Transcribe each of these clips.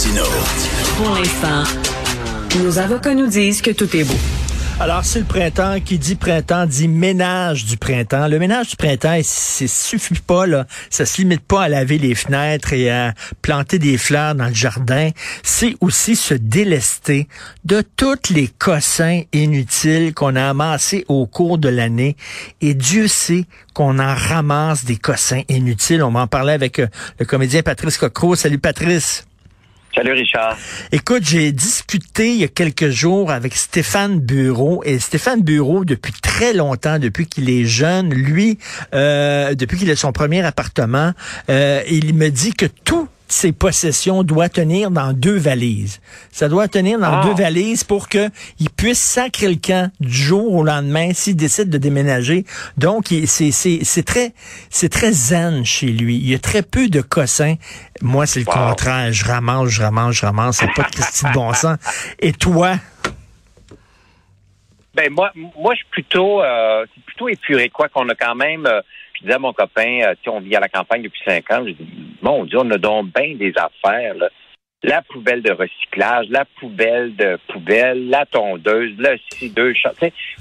Martino. Pour l'instant, nos avocats nous disent que tout est beau. Alors, c'est le printemps. Qui dit printemps dit ménage du printemps. Le ménage du printemps, ça suffit pas, là. Ça se limite pas à laver les fenêtres et à planter des fleurs dans le jardin. C'est aussi se délester de tous les cossins inutiles qu'on a amassés au cours de l'année. Et Dieu sait qu'on en ramasse des cossins inutiles. On m'en parlait avec euh, le comédien Patrice Cocro. Salut Patrice. Salut Richard. Écoute, j'ai discuté il y a quelques jours avec Stéphane Bureau et Stéphane Bureau depuis très longtemps, depuis qu'il est jeune, lui, euh, depuis qu'il a son premier appartement, euh, il me dit que tout ses possessions doit tenir dans deux valises. Ça doit tenir dans Ah. deux valises pour que il puisse sacrer le camp du jour au lendemain s'il décide de déménager. Donc, c'est c'est- c'est très c'est très zen chez lui. Il y a très peu de cossins. Moi, c'est le Wow. contraire. Je ramasse, je ramasse, je ramasse. C'est pas de Christy de bon sens. Et toi? Ben moi, moi je suis plutôt, euh, plutôt épuré quoi qu'on a quand même. euh, je disais à mon copain, euh, tu sais, on vit à la campagne depuis cinq ans. Je dis, mon Dieu, on a donc bien des affaires. Là. La poubelle de recyclage, la poubelle de poubelle, la tondeuse, le ci, deux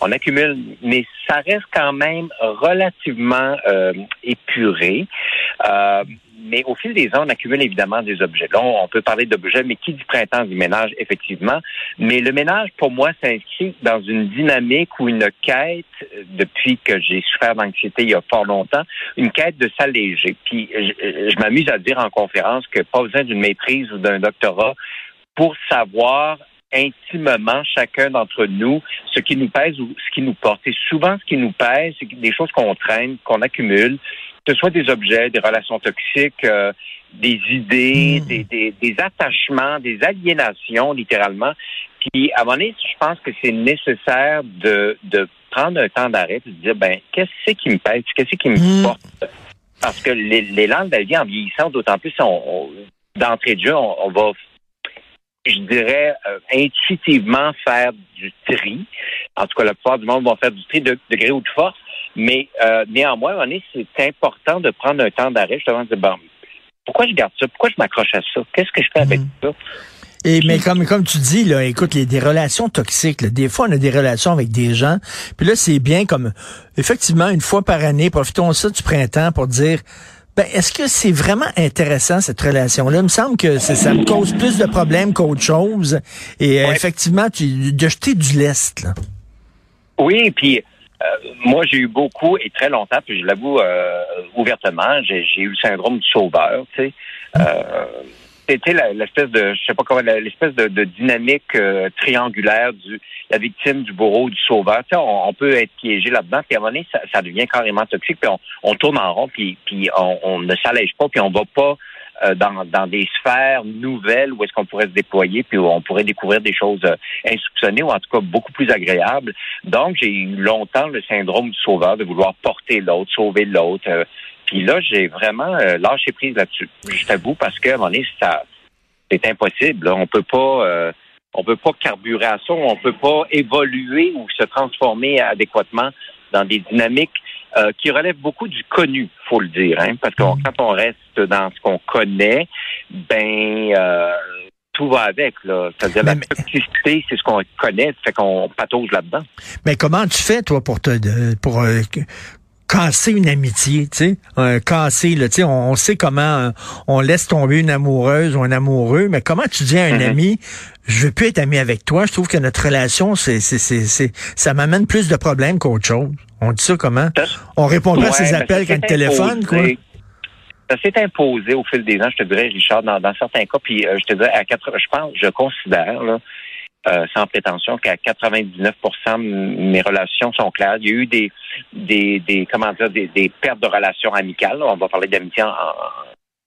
on accumule, mais ça reste quand même relativement euh, épuré. Euh, mais au fil des ans, on accumule évidemment des objets. Là, on peut parler d'objets, mais qui dit printemps dit ménage, effectivement. Mais le ménage, pour moi, s'inscrit dans une dynamique ou une quête, euh, depuis que j'ai souffert d'anxiété il y a fort longtemps, une quête de s'alléger. Puis je, je m'amuse à dire en conférence que pas besoin d'une maîtrise ou d'un doctorat pour savoir intimement chacun d'entre nous ce qui nous pèse ou ce qui nous porte. Et souvent, ce qui nous pèse, c'est des choses qu'on traîne, qu'on accumule, que ce soit des objets, des relations toxiques, euh, des idées, Mm. des, des, des attachements, des aliénations, littéralement. Puis, à un moment donné, je pense que c'est nécessaire de, de prendre un temps d'arrêt et de dire, ben, qu'est-ce qui me pèse, qu'est-ce qui me Mm. porte? Parce que les, les langues de la vie, en vieillissant, d'autant plus, on, on- d'entrée de jeu, on, on va, je dirais, euh, intuitivement faire du tri. En tout cas, la plupart du monde vont faire du tri de, de gré ou de force. Mais euh, néanmoins, donné, c'est important de prendre un temps d'arrêt justement de dire, bon, pourquoi je garde ça? Pourquoi je m'accroche à ça? Qu'est-ce que je fais avec Mhm. ça? Et mais comme comme tu dis là, écoute, les des relations toxiques. là, des fois, on a des relations avec des gens. Puis là, c'est bien comme effectivement une fois par année, profitons ça du printemps pour dire. Ben, est-ce que c'est vraiment intéressant cette relation-là? Il me semble que ça me cause plus de problèmes qu'autre chose. Et euh, Ouais. effectivement, tu, de jeter du lest. Là. Oui, puis euh, moi, j'ai eu beaucoup et très longtemps, puis je l'avoue euh, ouvertement, j'ai eu le syndrome du sauveur, tu sais. Euh, c'était l'espèce de, je sais pas comment, l'espèce de, de dynamique euh, triangulaire du la victime, du bourreau, du sauveur. Tu sais, on, on peut être piégé là-dedans, puis à un moment donné, ça, devient carrément toxique, puis on, on tourne en rond, puis, puis on, on ne s'allège pas, puis on va pas dans, dans des sphères nouvelles où est-ce qu'on pourrait se déployer, puis où on pourrait découvrir des choses euh, insoupçonnées ou en tout cas beaucoup plus agréables. Donc, j'ai eu longtemps le syndrome du sauveur, de vouloir porter l'autre, sauver l'autre. euh, puis là, j'ai vraiment euh, lâché prise là-dessus. Je t'avoue, parce que un moment donné, ça, c'est impossible. On peut pas, euh, on peut pas carburer à ça. On peut pas évoluer ou se transformer adéquatement dans des dynamiques euh, qui relèvent beaucoup du connu, faut le dire. Hein, parce que quand on reste dans ce qu'on connaît, ben euh, tout va avec. Là. C'est-à-dire la toxicité, c'est ce qu'on connaît, fait qu'on patauge là-dedans. Mais comment tu fais, toi, pour te pour euh, casser une amitié, tu sais, euh, casser, là, tu sais, on, on sait comment euh, on laisse tomber une amoureuse ou un amoureux, mais comment tu dis à un Mhm. ami, je veux plus être ami avec toi, je trouve que notre relation, c'est, c'est, ça m'amène plus de problèmes qu'autre chose. On dit ça comment? Ça- On répond pas à ses appels quand le téléphone, quoi. Ça s'est imposé au fil des ans, je te dirais, Richard, dans, dans certains cas. Puis euh, je te dirais, à 80, je pense, je considère, là, euh, sans prétention, qu'à 99 m- mes relations sont claires. Il y a eu des, des, des comment dire, des, des pertes de relations amicales. On va parler d'amitié en-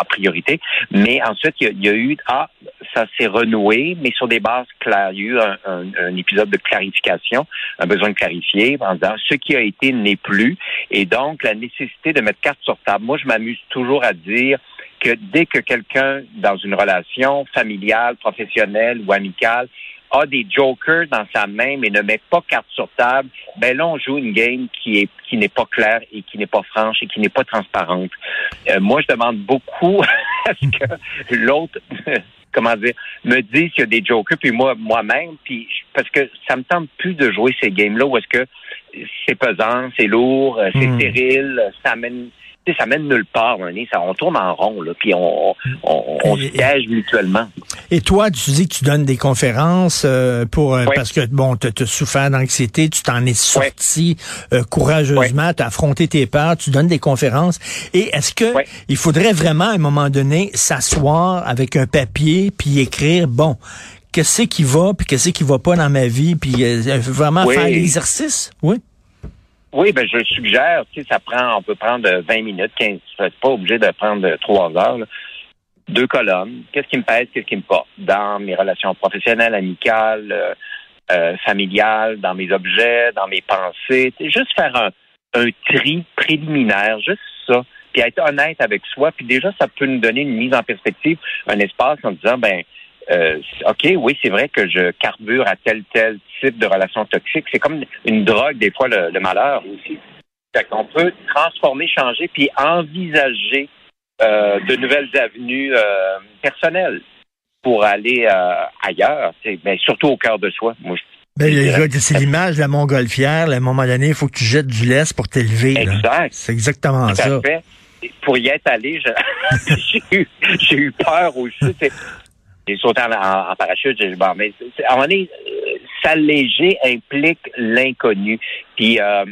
en priorité. Mais ensuite, il y a, il y a eu, ah, ça s'est renoué, mais sur des bases claires. Il y a eu un, un- un épisode de clarification, un besoin de clarifier en disant ce qui a été n'est plus. Et donc, la nécessité de mettre carte sur table. Moi, je m'amuse toujours à dire que dès que quelqu'un, dans une relation familiale, professionnelle ou amicale, a des jokers dans sa main mais ne met pas carte sur table, ben là on joue une game qui est qui n'est pas claire et qui n'est pas franche et qui n'est pas transparente. Euh, moi je demande beaucoup à ce que l'autre comment dire, me disent qu'il y a des jokers, puis moi, moi-même, puis parce que ça me tente plus de jouer ces games-là où est-ce que c'est pesant, c'est lourd, euh, c'est Hmm. stérile, ça amène tu sais, ça mène nulle part, on, est- ça, on tourne en rond, là, puis on, on, on se Et- piège mutuellement. Et toi, tu dis que tu donnes des conférences euh, pour euh, Oui. parce que bon, tu as souffert d'anxiété, tu t'en es sorti euh, courageusement, tu as affronté tes peurs, tu donnes des conférences. Et est-ce que Oui. il faudrait vraiment à un moment donné s'asseoir avec un papier puis écrire bon, qu'est-ce qui va puis qu'est-ce qui va pas dans ma vie puis euh, vraiment Oui. faire l'exercice, oui. Oui, ben je suggère, tu sais, ça prend, on peut prendre 20 minutes, 15, c'est pas obligé de prendre trois heures. là. Deux colonnes. Qu'est-ce qui me pèse, qu'est-ce qui me porte? Dans mes relations professionnelles, amicales, euh, euh, familiales, dans mes objets, dans mes pensées. Juste faire un, un tri préliminaire, juste ça, puis être honnête avec soi. Puis déjà, ça peut nous donner une mise en perspective, un espace en disant, ben, euh, OK, oui, c'est vrai que je carbure à tel, tel type de relation toxique. C'est comme une drogue, des fois, le, le malheur aussi. Fait qu'on peut transformer, changer, puis envisager euh, de nouvelles avenues euh, personnelles pour aller ailleurs, ben, surtout au cœur de soi. Moi, Ben, c'est l'image de la montgolfière. là, à un moment donné, il faut que tu jettes du lest pour t'élever. Exact. C'est exactement Tout ça. à fait. Et Pour y être allé, je- j'ai eu, j'ai eu peur aussi. J'ai sauté en, en- en parachute. bon, mais à un moment donné, euh, s'alléger implique l'inconnu. Puis, euh,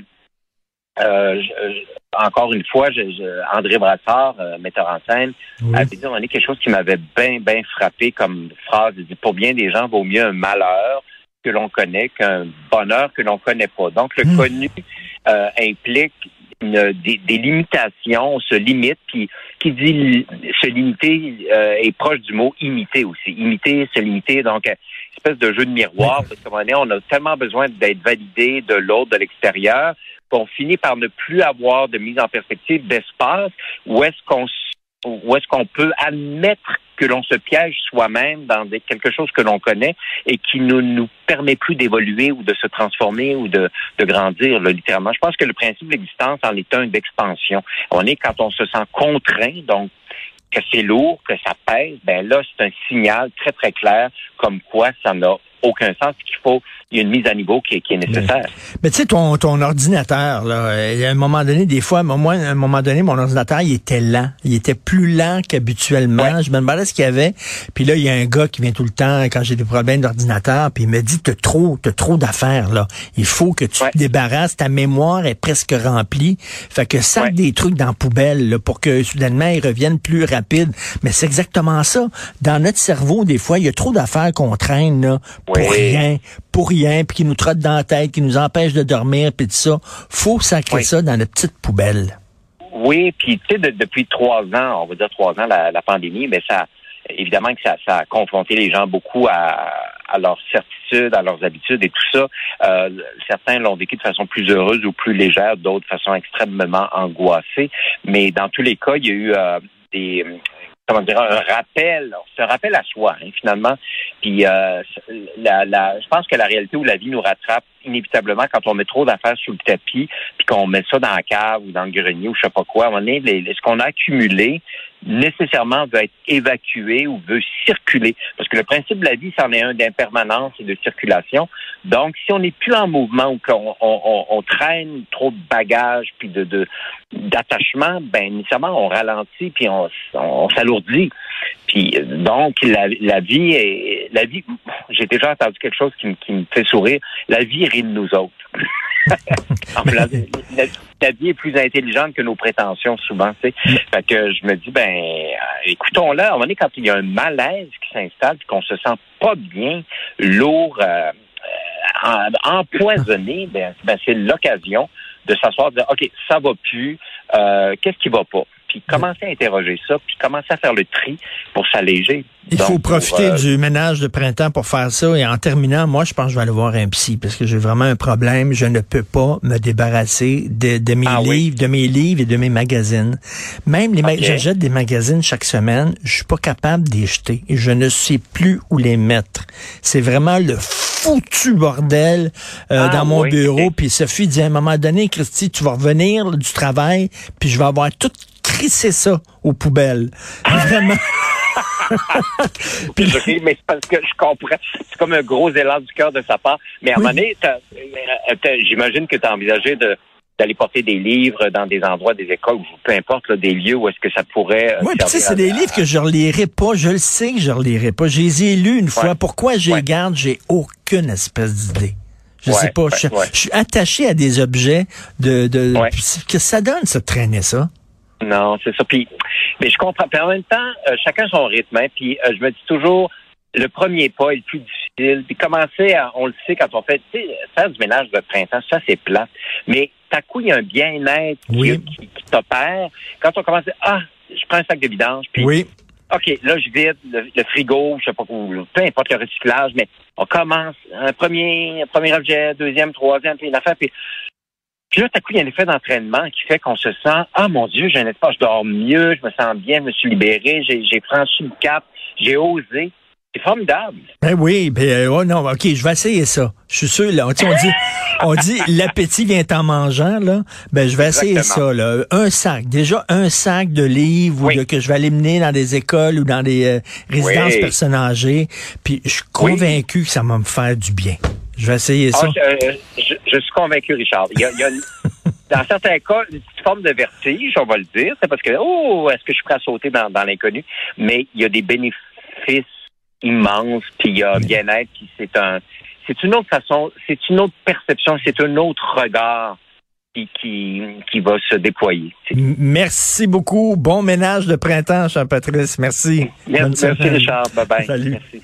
euh, je- encore une fois, je- je- André Brassard, euh, metteur en scène, Oui. avait dit à un moment donné quelque chose qui m'avait bien, bien frappé comme phrase. Il dit, pour bien des gens, vaut mieux un malheur que l'on connaît qu'un bonheur que l'on connaît pas. Donc, le Hmm. connu euh, implique une- des, des limitations, on se limite, puis qui dit se limiter euh, est proche du mot imiter aussi. Imiter, se limiter, donc euh, espèce de jeu de miroir, parce qu'à un moment donné, on a tellement besoin d'être validé de l'autre, de l'extérieur, qu'on finit par ne plus avoir de mise en perspective d'espace où est-ce qu'on s- où est-ce qu'on peut admettre que l'on se piège soi-même dans quelque chose que l'on connaît et qui ne nous permet plus d'évoluer ou de se transformer ou de, de grandir, littéralement. Je pense que le principe de l'existence en est un d'expansion. On est quand on se sent contraint, donc que c'est lourd, que ça pèse, ben là, c'est un signal très, très clair comme quoi ça n'a aucun sens, qu'il faut, il y a une mise à niveau qui est, qui est nécessaire. Mais tu sais, ton, ton ordinateur, là, à un moment donné, des fois, moi, à un moment donné, mon ordinateur, il était lent. Il était plus lent qu'habituellement. Ouais. Je me demandais ce qu'il y avait. Puis là, il y a un gars qui vient tout le temps quand j'ai des problèmes d'ordinateur, puis il me dit, t'as trop, t'as trop d'affaires, là. Il faut que tu Ouais. te débarrasses. Ta mémoire est presque remplie. Fait que sac Ouais. des trucs dans la poubelle, là, pour que soudainement, ils reviennent plus rapide. Mais c'est exactement ça. Dans notre cerveau, des fois, il y a trop d'affaires qu'on traîne, là, pour rien, pour rien, puis qui nous trottent dans la tête, qui nous empêchent de dormir, puis tout ça. Faut sacrer Oui. ça dans notre petite poubelle. Oui, puis tu sais, de- depuis trois ans, on va dire trois ans, la, la pandémie, mais ça, évidemment que ça, ça a confronté les gens beaucoup à, à leurs certitudes, à leurs habitudes et tout ça. Euh, certains l'ont vécu de façon plus heureuse ou plus légère, d'autres de façon extrêmement angoissée. Mais dans tous les cas, il y a eu euh, des comment dire un rappel, un rappel à soi hein, finalement. Puis euh, la, la, je pense que la réalité où la vie nous rattrape inévitablement quand on met trop d'affaires sous le tapis, puis qu'on met ça dans la cave ou dans le grenier ou je sais pas quoi. Les- ce qu'on a accumulé nécessairement veut être évacué ou veut circuler. Parce que le principe de la vie, c'en est un d'impermanence et de circulation. Donc, si on n'est plus en mouvement ou qu'on on, on- on traîne trop de bagages puis de de- d'attachement, ben nécessairement on ralentit puis on, on, on s'alourdit. Puis donc la, la vie est la vie. J'ai déjà entendu quelque chose qui, me- qui me fait sourire. La vie rit de nous autres. La, la- la vie est plus intelligente que nos prétentions souvent. Sais. Fait que je me dis ben euh, écoutons-la. À un moment donné, quand il y a un malaise qui s'installe, qu'on se sent pas bien, lourd, euh, euh, empoisonné, ben, ben, c'est l'occasion de s'asseoir, de dire ok ça va plus, euh, qu'est-ce qui va pas, puis commencer à interroger ça, puis commencer à faire le tri pour s'alléger. Il Donc, faut pour, profiter euh, du ménage de printemps pour faire ça. Et en terminant, moi, je pense que je vais aller voir un psy parce que j'ai vraiment un problème. Je ne peux pas me débarrasser de, de mes Ah oui? livres, de mes livres et de mes magazines. Même les, ma- Ok. j'achète des magazines chaque semaine. Je suis pas capable d'y jeter et je ne sais plus où les mettre. C'est vraiment le foutu bordel euh, Ah dans mon oui, bureau. Puis Sophie dit à un moment donné, Christy, tu vas revenir du travail, puis je vais avoir tout crissé ça aux poubelles. Vraiment. Puis, je mais c'est parce que je comprends. C'est comme un gros élan du cœur de sa part. Mais à un Oui. moment donné, euh, j'imagine que tu as envisagé de d'aller porter des livres dans des endroits, des écoles, peu importe, là, des lieux où est-ce que ça pourrait... euh, Oui, tu sais, c'est des à- livres que je relirai pas. Je le sais que je relirai pas. Je les ai lus une fois. Pourquoi je les Ouais. garde? J'ai aucune espèce d'idée. Je Ouais, sais pas. je, ouais. je suis attaché à des objets de, de Ouais. que ça donne, ça de traîner ça. Non, c'est ça. Puis, mais je comprends. Puis en même temps, euh, chacun son rythme. Hein, puis euh, je me dis toujours, le premier pas est le plus difficile. Puis commencer, à, on le sait quand on fait, tu sais, faire du ménage de printemps, ça c'est plat. Mais à coup, il y a un bien-être Oui. qui, qui t'opère. Quand on commence, à, ah, je prends un sac de vidange, puis Oui. OK, là, je vide le, frigo, je sais pas où, peu importe le recyclage, mais on commence un premier, un premier objet, deuxième, troisième, puis une affaire, puis, puis là, tout à coup, il y a un effet d'entraînement qui fait qu'on se sent, ah mon Dieu, j'ai un espace, je dors mieux, je me sens bien, je me suis libéré, j'ai j'ai franchi le cap, j'ai osé. C'est formidable. Ben oui, ben euh, oh non, ok, je vais essayer ça. Je suis sûr, là. Sais, On dit, on dit l'appétit vient en mangeant, là. Ben je vais essayer ça, là. Un sac, déjà un sac de livres ou Oui. de, que je vais aller mener dans des écoles ou dans des euh, résidences Oui. personnes âgées. Puis je suis Oui. convaincu que ça va me faire du bien. Je vais essayer Ah, ça. je, euh, je- je suis convaincu, Richard. Il y a, il y a une- dans certains cas, une petite forme de vertige, on va le dire. C'est parce que, oh, est-ce que je suis prêt à sauter dans, dans l'inconnu? Mais il y a des bénéfices immenses, puis il y a bien-être, puis c'est un, c'est une autre façon, c'est une autre perception, c'est un autre regard qui, qui, qui va se déployer. Merci beaucoup. Bon ménage de printemps, cher Patrice. Merci. Merci. Richard. Bye bye. Salut. Merci.